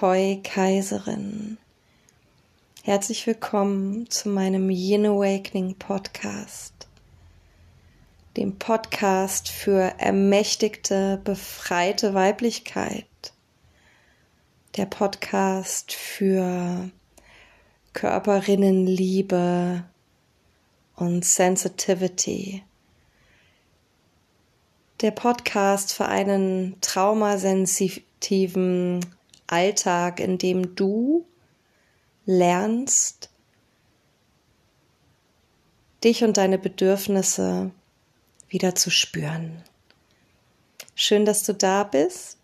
Ahoi Kaiserin. Herzlich willkommen zu meinem Yin Awakening Podcast. Dem Podcast für ermächtigte, befreite Weiblichkeit. Der Podcast für Körperinnenliebe und Sensitivity. Der Podcast für einen traumasensitiven Alltag, in dem du lernst, dich und deine Bedürfnisse wieder zu spüren. Schön, dass du da bist.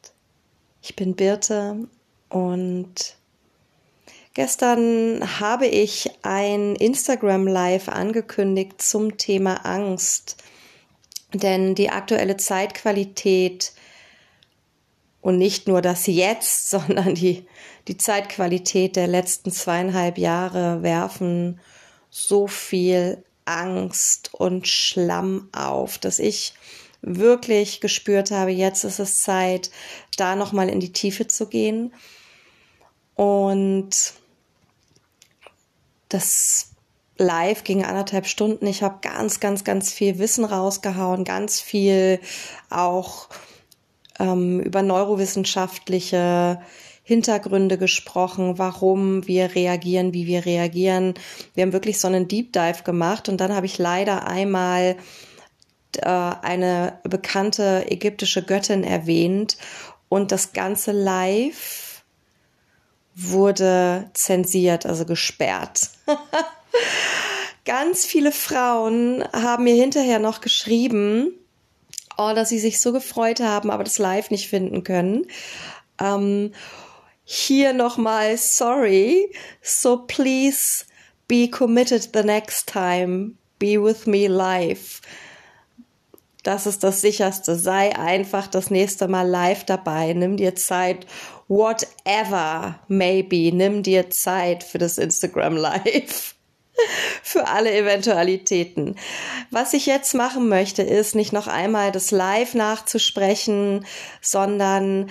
Ich bin Birte und gestern habe ich ein Instagram Live angekündigt zum Thema Angst. Denn die aktuelle Zeitqualität und nicht nur das Jetzt, sondern die, die Zeitqualität der letzten zweieinhalb Jahre werfen so viel Angst und Schlamm auf, dass ich wirklich gespürt habe, jetzt ist es Zeit, da nochmal in die Tiefe zu gehen. Und das Live ging anderthalb Stunden. Ich habe ganz, ganz, ganz viel Wissen rausgehauen, ganz viel auch ähm, über neurowissenschaftliche Hintergründe gesprochen, warum wir reagieren, wie wir reagieren. Wir haben wirklich so einen Deep Dive gemacht und dann habe ich leider einmal äh, eine bekannte ägyptische Göttin erwähnt und das ganze Live wurde zensiert, also gesperrt. Ganz viele Frauen haben mir hinterher noch geschrieben, oh, dass sie sich so gefreut haben, aber das Live nicht finden können. Ähm, hier nochmal sorry. So please be committed the next time. Be with me live. Das ist das sicherste. Sei einfach das nächste Mal live dabei. Nimm dir Zeit. Whatever maybe. Nimm dir Zeit für das Instagram Live für alle Eventualitäten. Was ich jetzt machen möchte, ist nicht noch einmal das Live nachzusprechen, sondern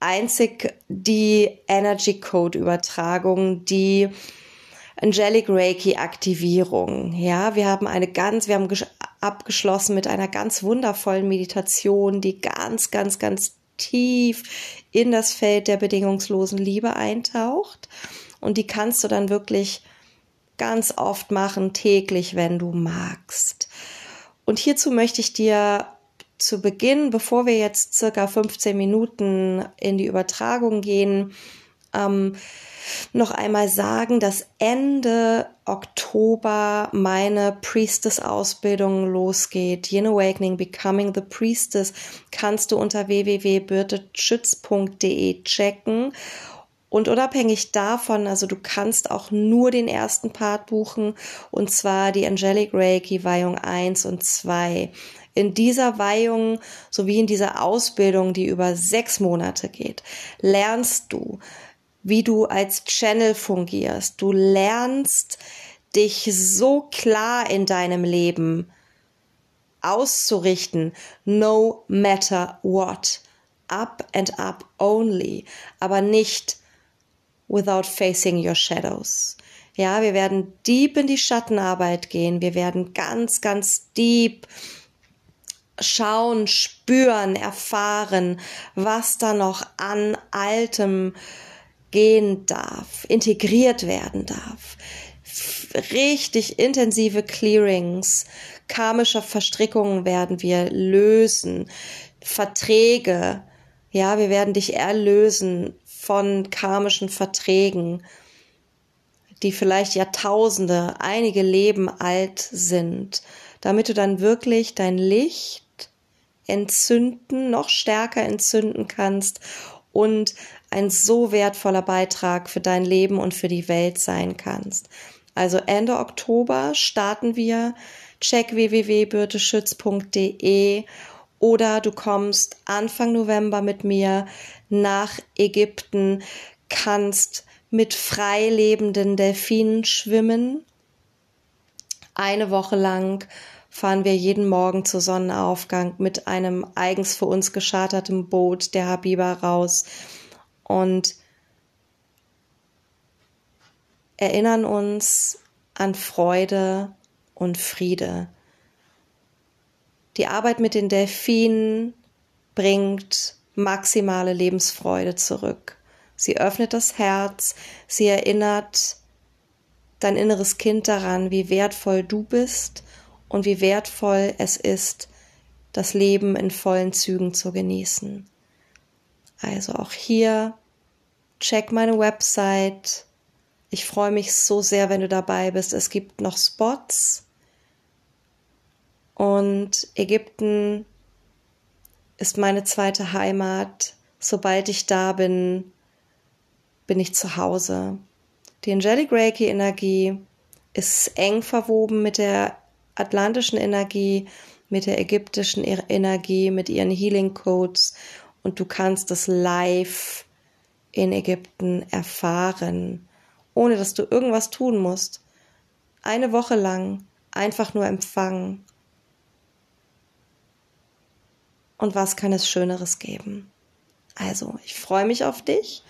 einzig die Energy Code Übertragung, die Angelic Reiki Aktivierung. Ja, wir haben eine ganz, wir haben abgeschlossen mit einer ganz wundervollen Meditation, die ganz, ganz, ganz tief in das Feld der bedingungslosen Liebe eintaucht. Und die kannst du dann wirklich ganz oft machen, täglich, wenn du magst. Und hierzu möchte ich dir zu Beginn, bevor wir jetzt circa 15 Minuten in die Übertragung gehen, ähm, noch einmal sagen, dass Ende Oktober meine Priestess-Ausbildung losgeht. Yin Awakening Becoming the Priestess kannst du unter www.birteschütz.de checken. Und unabhängig davon, also du kannst auch nur den ersten Part buchen, und zwar die Angelic Reiki Weihung 1 und 2. In dieser Weihung sowie in dieser Ausbildung, die über sechs Monate geht, lernst du, wie du als Channel fungierst. Du lernst dich so klar in deinem Leben auszurichten, no matter what. Up and up only, aber nicht without facing your shadows. Ja, wir werden deep in die Schattenarbeit gehen. Wir werden ganz, ganz deep schauen, spüren, erfahren, was da noch an Altem gehen darf, integriert werden darf. Richtig intensive Clearings, karmische Verstrickungen werden wir lösen, Verträge, ja, wir werden dich erlösen von karmischen Verträgen, die vielleicht Jahrtausende, einige Leben alt sind, damit du dann wirklich dein Licht entzünden, noch stärker entzünden kannst und ein so wertvoller Beitrag für dein Leben und für die Welt sein kannst. Also Ende Oktober starten wir. Check www.birteschütz.de oder du kommst Anfang November mit mir nach Ägypten, kannst mit frei lebenden Delfinen schwimmen. Eine Woche lang fahren wir jeden Morgen zu Sonnenaufgang mit einem eigens für uns gescharterten Boot der Habiba raus. Und erinnern uns an Freude und Friede. Die Arbeit mit den Delfinen bringt maximale Lebensfreude zurück. Sie öffnet das Herz, sie erinnert dein inneres Kind daran, wie wertvoll du bist und wie wertvoll es ist, das Leben in vollen Zügen zu genießen. Also auch hier, check meine Website. Ich freue mich so sehr, wenn du dabei bist. Es gibt noch Spots. Und Ägypten ist meine zweite Heimat. Sobald ich da bin, bin ich zu Hause. Die Angelic Reiki Energie ist eng verwoben mit der atlantischen Energie, mit der ägyptischen Energie, mit ihren Healing Codes und du kannst es live in Ägypten erfahren, ohne dass du irgendwas tun musst. Eine Woche lang einfach nur empfangen. Und was kann es Schöneres geben? Also, ich freue mich auf dich.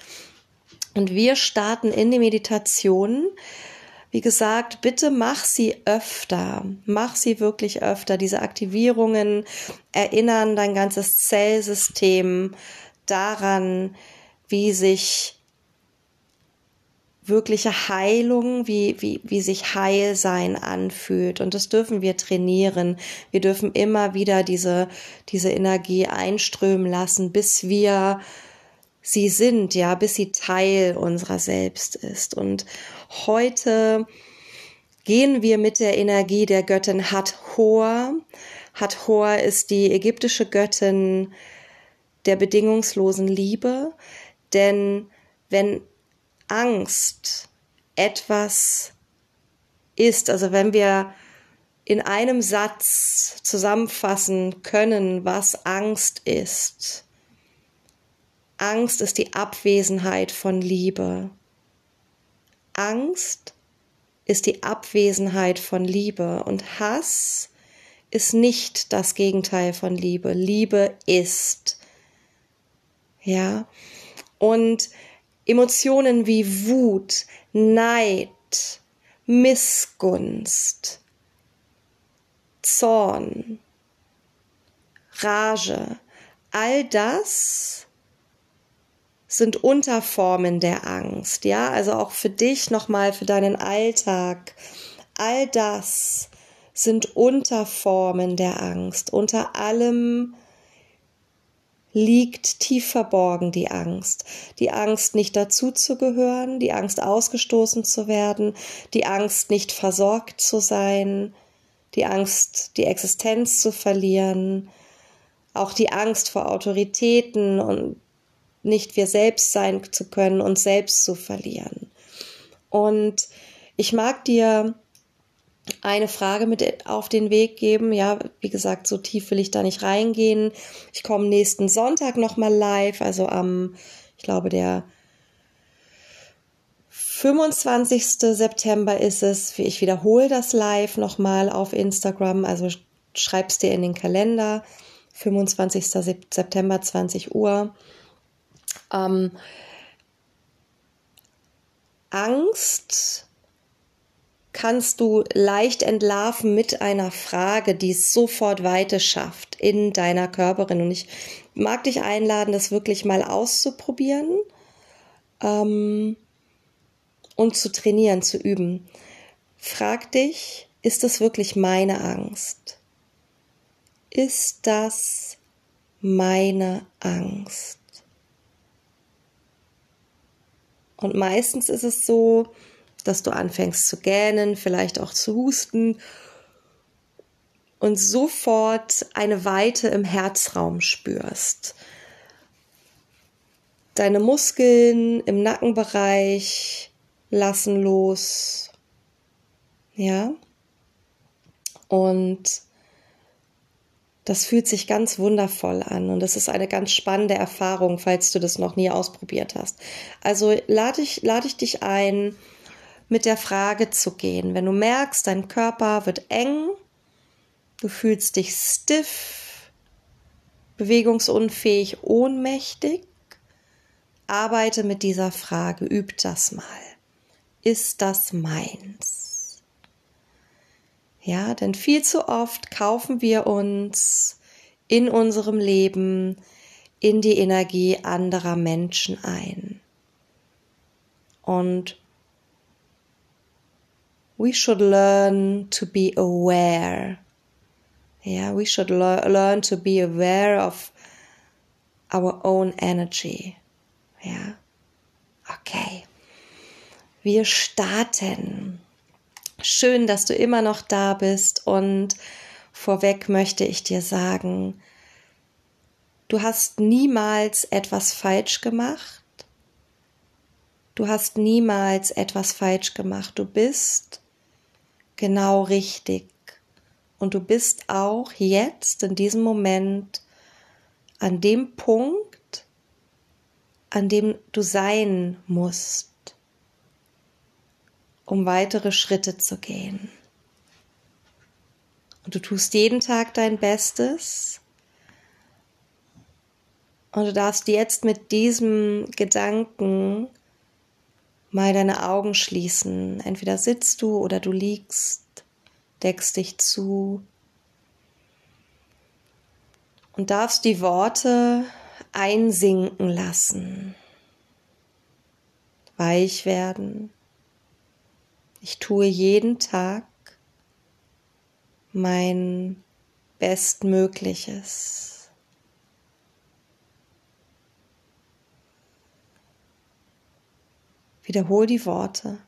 Und wir starten in die Meditation. Wie gesagt, bitte mach sie öfter. Mach sie wirklich öfter. Diese Aktivierungen erinnern dein ganzes Zellsystem daran, wie sich wirkliche Heilung, wie, wie, wie sich Heilsein anfühlt. Und das dürfen wir trainieren. Wir dürfen immer wieder diese, diese Energie einströmen lassen, bis wir sie sind, ja, bis sie Teil unserer selbst ist. Und heute gehen wir mit der Energie der Göttin Hathor. Hathor ist die ägyptische Göttin der bedingungslosen Liebe, denn wenn Angst etwas ist, also wenn wir in einem Satz zusammenfassen können, was Angst ist, Angst ist die Abwesenheit von Liebe. Angst ist die Abwesenheit von Liebe und Hass ist nicht das Gegenteil von Liebe. Liebe ist. Ja. Und Emotionen wie Wut, Neid, Missgunst, Zorn, Rage, all das sind Unterformen der Angst, ja, also auch für dich nochmal, für deinen Alltag. All das sind Unterformen der Angst. Unter allem liegt tief verborgen die Angst. Die Angst, nicht dazuzugehören, die Angst, ausgestoßen zu werden, die Angst, nicht versorgt zu sein, die Angst, die Existenz zu verlieren, auch die Angst vor Autoritäten und nicht wir selbst sein zu können, uns selbst zu verlieren. Und ich mag dir eine Frage mit auf den Weg geben. Ja, wie gesagt, so tief will ich da nicht reingehen. Ich komme nächsten Sonntag nochmal live, also am, ich glaube, der 25. September ist es. Ich wiederhole das live nochmal auf Instagram, also schreib's dir in den Kalender. 25. September, 20 Uhr. Ähm, Angst kannst du leicht entlarven mit einer Frage, die sofort Weite schafft in deiner Körperin. Und ich mag dich einladen, das wirklich mal auszuprobieren ähm, und zu trainieren, zu üben. Frag dich, ist das wirklich meine Angst? Ist das meine Angst? Und meistens ist es so, dass du anfängst zu gähnen, vielleicht auch zu husten und sofort eine Weite im Herzraum spürst. Deine Muskeln im Nackenbereich lassen los. Ja? Und das fühlt sich ganz wundervoll an und das ist eine ganz spannende Erfahrung, falls du das noch nie ausprobiert hast. Also lade ich, lade ich dich ein, mit der Frage zu gehen. Wenn du merkst, dein Körper wird eng, du fühlst dich stiff, bewegungsunfähig, ohnmächtig, arbeite mit dieser Frage, üb das mal. ist das meins? Ja, denn viel zu oft kaufen wir uns in unserem Leben in die Energie anderer Menschen ein. Und we should learn to be aware. Yeah, we should le learn to be aware of our own energy. Ja, okay. Wir starten. Schön, dass du immer noch da bist und vorweg möchte ich dir sagen, du hast niemals etwas falsch gemacht. Du hast niemals etwas falsch gemacht. Du bist genau richtig. Und du bist auch jetzt in diesem Moment an dem Punkt, an dem du sein musst, um weitere Schritte zu gehen. Und du tust jeden Tag dein Bestes. Und du darfst jetzt mit diesem Gedanken mal deine Augen schließen. Entweder sitzt du oder du liegst, deckst dich zu und darfst die Worte einsinken lassen, weich werden. Ich tue jeden Tag mein Bestmögliches. Wiederhol die Worte.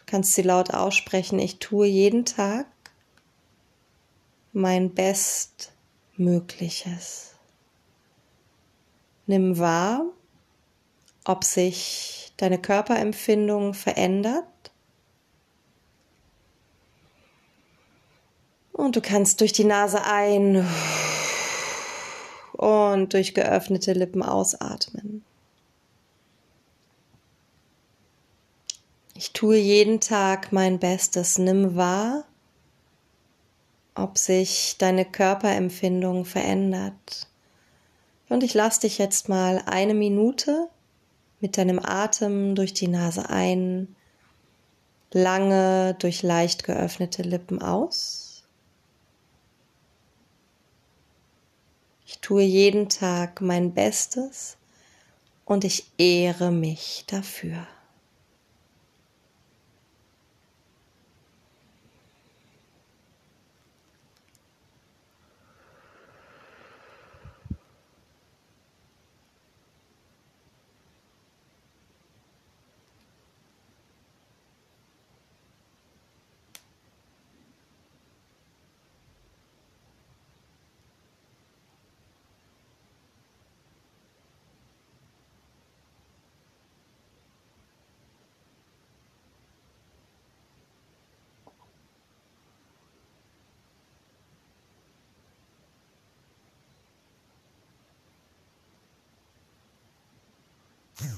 Du kannst sie laut aussprechen. Ich tue jeden Tag mein Bestmögliches. Nimm wahr, ob sich deine Körperempfindung verändert Und du kannst durch die Nase ein und durch geöffnete Lippen ausatmen. Ich tue jeden Tag mein Bestes. Nimm wahr, ob sich deine Körperempfindung verändert. Und ich lasse dich jetzt mal eine Minute mit deinem Atem durch die Nase ein, lange durch leicht geöffnete Lippen aus. Ich tue jeden Tag mein Bestes und ich ehre mich dafür.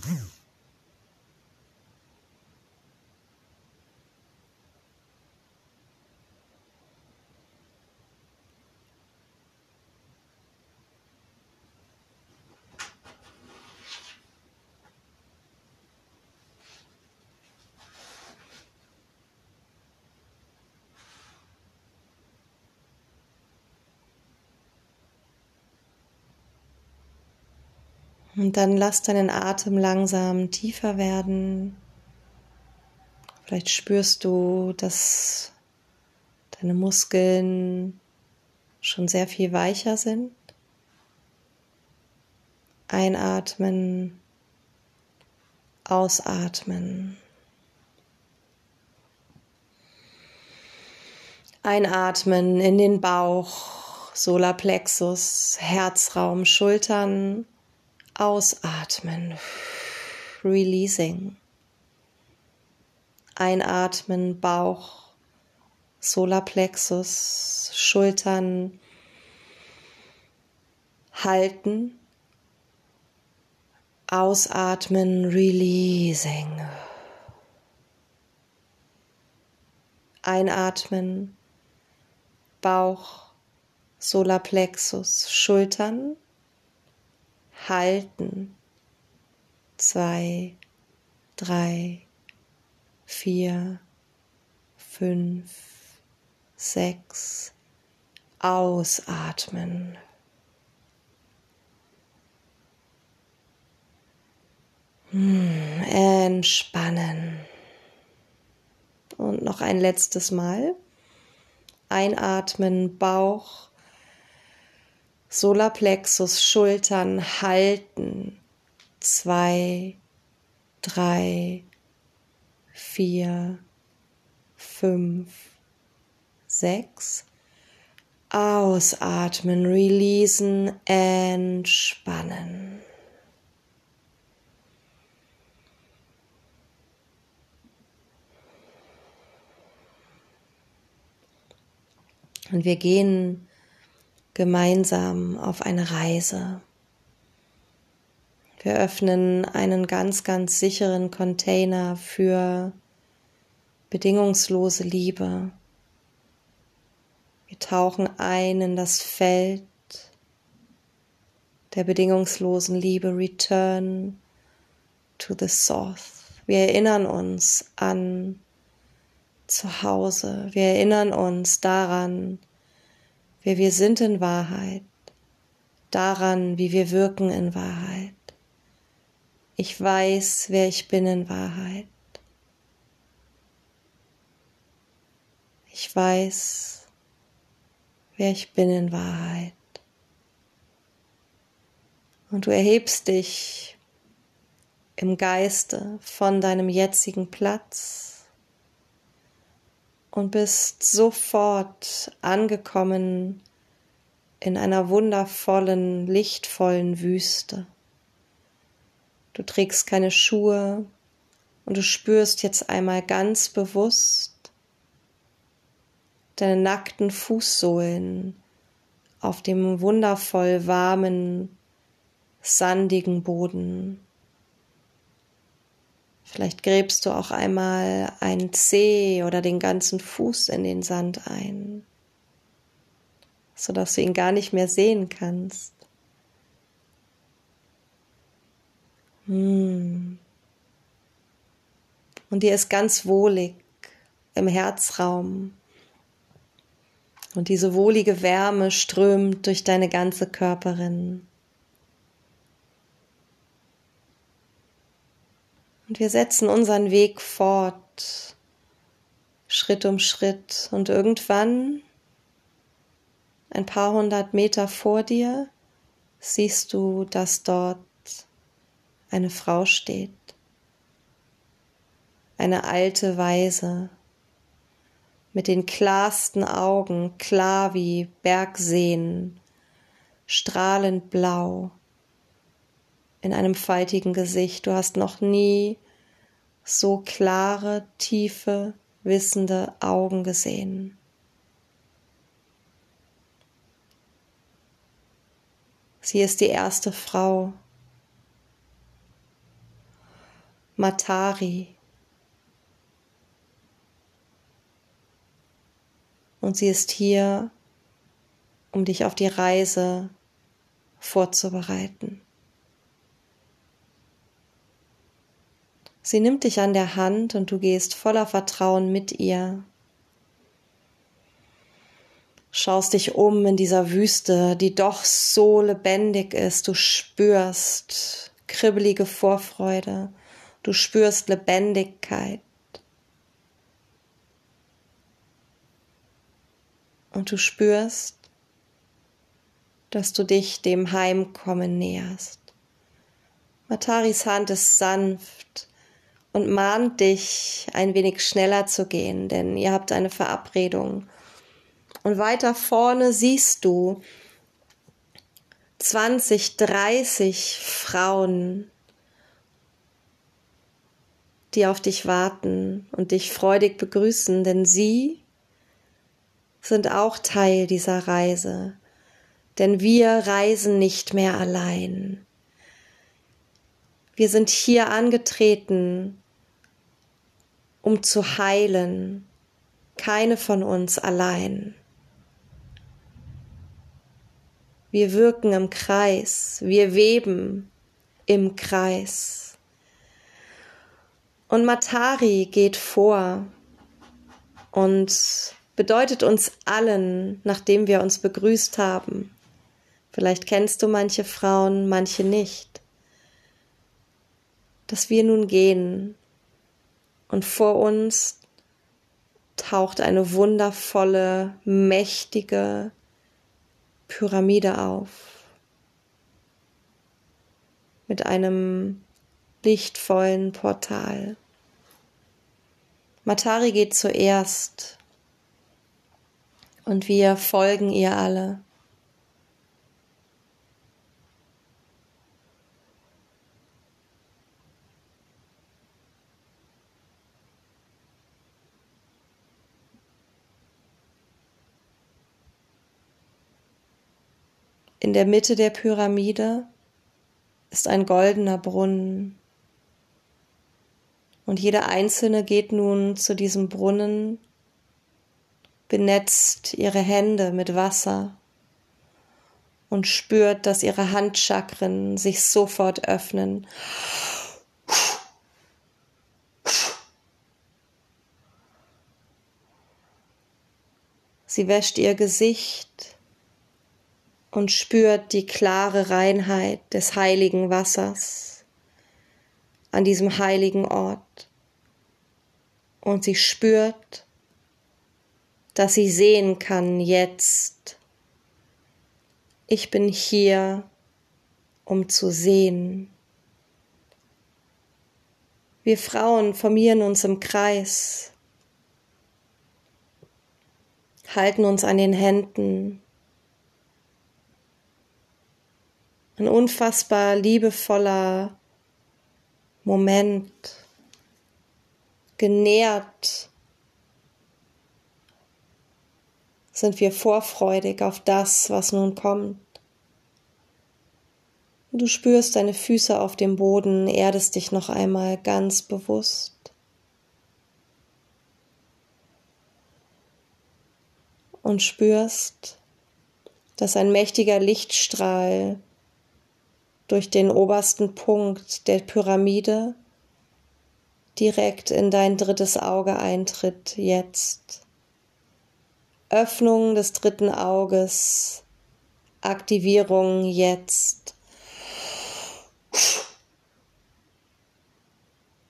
Mm-hmm. Und dann lass deinen Atem langsam tiefer werden. Vielleicht spürst du, dass deine Muskeln schon sehr viel weicher sind. Einatmen, ausatmen. Einatmen in den Bauch, Solarplexus, Herzraum, Schultern Ausatmen. Releasing. Einatmen, Bauch, Solarplexus, Schultern halten. Ausatmen, releasing. Einatmen, Bauch, Solarplexus, Schultern halten. Zwei, drei, vier, fünf, sechs. Ausatmen. Hm, entspannen. Und noch ein letztes Mal. Einatmen, Bauch, Solarplexus, Schultern halten. Zwei, drei, vier, fünf, sechs. Ausatmen, releasen, entspannen. Und wir gehen gemeinsam auf eine Reise. Wir öffnen einen ganz, ganz sicheren Container für bedingungslose Liebe. Wir tauchen ein in das Feld der bedingungslosen Liebe. Return to the Source. Wir erinnern uns an zu Hause. Wir erinnern uns daran, wer wir sind in Wahrheit, daran, wie wir wirken in Wahrheit. Ich weiß, wer ich bin in Wahrheit. Ich weiß, wer ich bin in Wahrheit. Und du erhebst dich im Geiste von deinem jetzigen Platz und bist sofort angekommen in einer wundervollen, lichtvollen Wüste. Du trägst keine Schuhe und du spürst jetzt einmal ganz bewusst deine nackten Fußsohlen auf dem wundervoll warmen, sandigen Boden. Vielleicht gräbst du auch einmal einen Zeh oder den ganzen Fuß in den Sand ein, sodass du ihn gar nicht mehr sehen kannst. Hm. Und dir ist ganz wohlig im Herzraum. Und diese wohlige Wärme strömt durch deine ganze Körperin. Und wir setzen unseren Weg fort, Schritt um Schritt. Und irgendwann, ein paar hundert Meter vor dir, siehst du, dass dort eine Frau steht. Eine alte Weise mit den klarsten Augen, klar wie Bergseen, strahlend blau in einem faltigen Gesicht. Du hast noch nie so klare, tiefe, wissende Augen gesehen. Sie ist die erste Frau. Matari. Und sie ist hier, um dich auf die Reise vorzubereiten. Sie nimmt dich an der Hand und du gehst voller Vertrauen mit ihr. Schaust dich um in dieser Wüste, die doch so lebendig ist. Du spürst kribbelige Vorfreude. Du spürst Lebendigkeit. Und du spürst, dass du dich dem Heimkommen näherst. Mataris Hand ist sanft und mahnt dich, ein wenig schneller zu gehen, denn ihr habt eine Verabredung. Und weiter vorne siehst du 20, 30 Frauen, die auf dich warten und dich freudig begrüßen, denn sie sind auch Teil dieser Reise. Denn wir reisen nicht mehr allein. Wir sind hier angetreten, um zu heilen, keine von uns allein. Wir wirken im Kreis, wir weben im Kreis. Und Matari geht vor und bedeutet uns allen, nachdem wir uns begrüßt haben. Vielleicht kennst du manche Frauen, manche nicht, dass wir nun gehen und vor uns taucht eine wundervolle, mächtige Pyramide auf mit einem lichtvollen Portal. Matari geht zuerst und wir folgen ihr alle. In der Mitte der Pyramide ist ein goldener Brunnen. Und jeder Einzelne geht nun zu diesem Brunnen, benetzt ihre Hände mit Wasser und spürt, dass ihre Handchakren sich sofort öffnen. Sie wäscht ihr Gesicht und spürt die klare Reinheit des heiligen Wassers an diesem heiligen Ort. Und sie spürt, dass sie sehen kann jetzt. Ich bin hier, um zu sehen. Wir Frauen formieren uns im Kreis, halten uns an den Händen, ein unfassbar liebevoller Moment, genährt sind wir vorfreudig auf das, was nun kommt. Du spürst deine Füße auf dem Boden, erdest dich noch einmal ganz bewusst. Und spürst, dass ein mächtiger Lichtstrahl durch den obersten Punkt der Pyramide direkt in dein drittes Auge eintritt jetzt. Öffnung des dritten Auges, Aktivierung jetzt.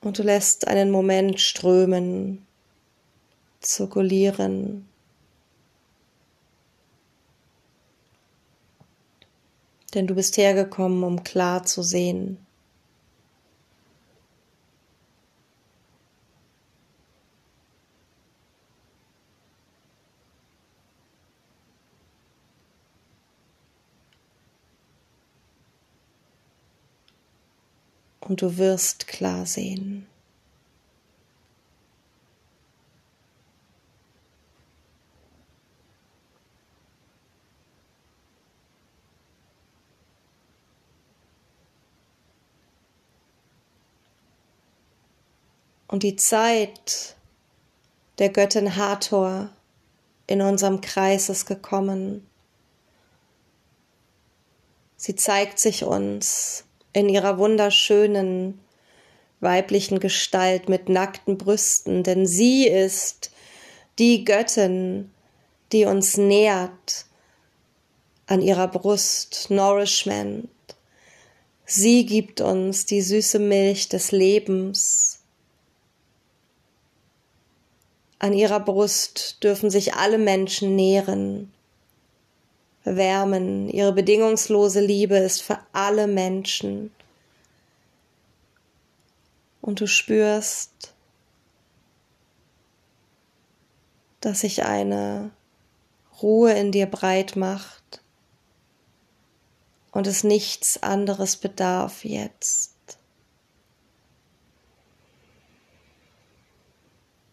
Und du lässt einen Moment strömen, zirkulieren. Denn du bist hergekommen, um klar zu sehen. Und du wirst klar sehen. Und die Zeit der Göttin Hathor in unserem Kreis ist gekommen. Sie zeigt sich uns in ihrer wunderschönen weiblichen Gestalt mit nackten Brüsten, denn sie ist die Göttin, die uns nährt an ihrer Brust, Nourishment. Sie gibt uns die süße Milch des Lebens. An ihrer Brust dürfen sich alle Menschen nähren, wärmen. Ihre bedingungslose Liebe ist für alle Menschen. Und du spürst, dass sich eine Ruhe in dir breit macht und es nichts anderes bedarf jetzt.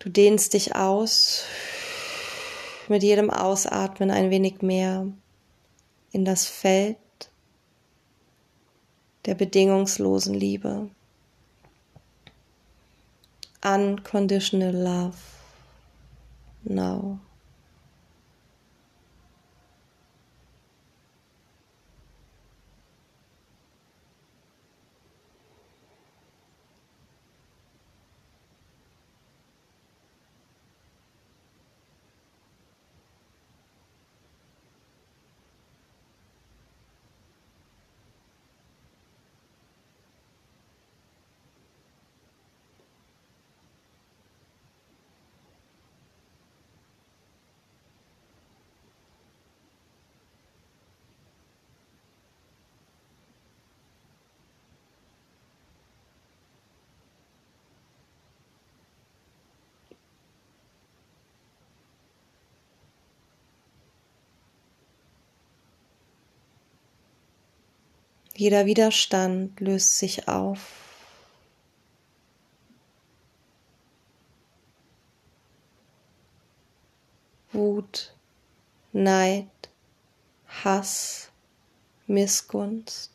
Du dehnst dich aus, mit jedem Ausatmen ein wenig mehr in das Feld der bedingungslosen Liebe. Unconditional love. Now. Jeder Widerstand löst sich auf. Wut, Neid, Hass, Missgunst.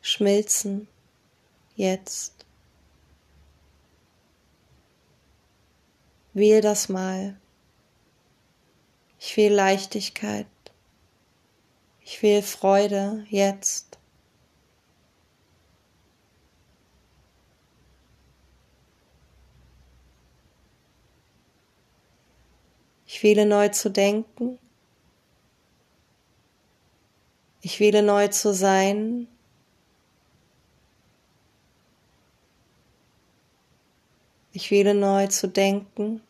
Schmilzen jetzt. Wähl das mal. Ich will Leichtigkeit. Ich will Freude jetzt. Ich wähle neu zu denken. Ich wähle neu zu sein. Ich wähle neu zu denken.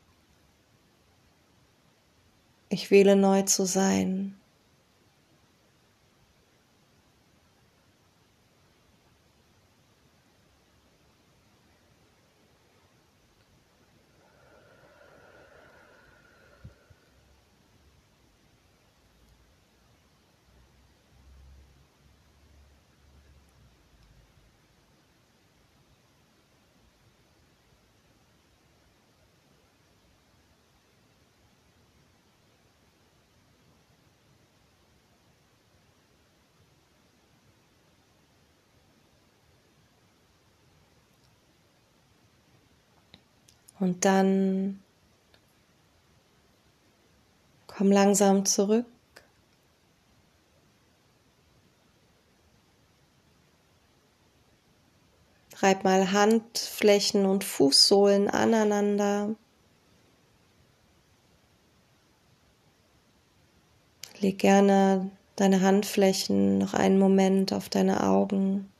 Ich wähle neu zu sein. Und dann komm langsam zurück. Reib mal Handflächen und Fußsohlen aneinander. Leg gerne deine Handflächen noch einen Moment auf deine Augen.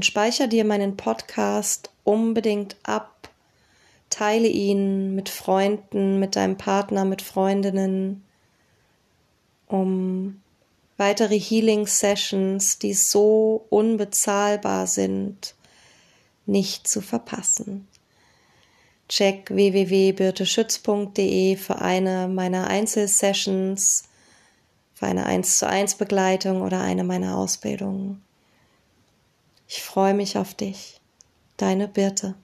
Und speicher dir meinen Podcast unbedingt ab. Teile ihn mit Freunden, mit deinem Partner, mit Freundinnen, um weitere Healing Sessions, die so unbezahlbar sind, nicht zu verpassen. Check www.birteschütz.de für eine meiner Einzelsessions, für eine 1 zu 1 Begleitung oder eine meiner Ausbildungen. Ich freue mich auf dich. Deine Birte.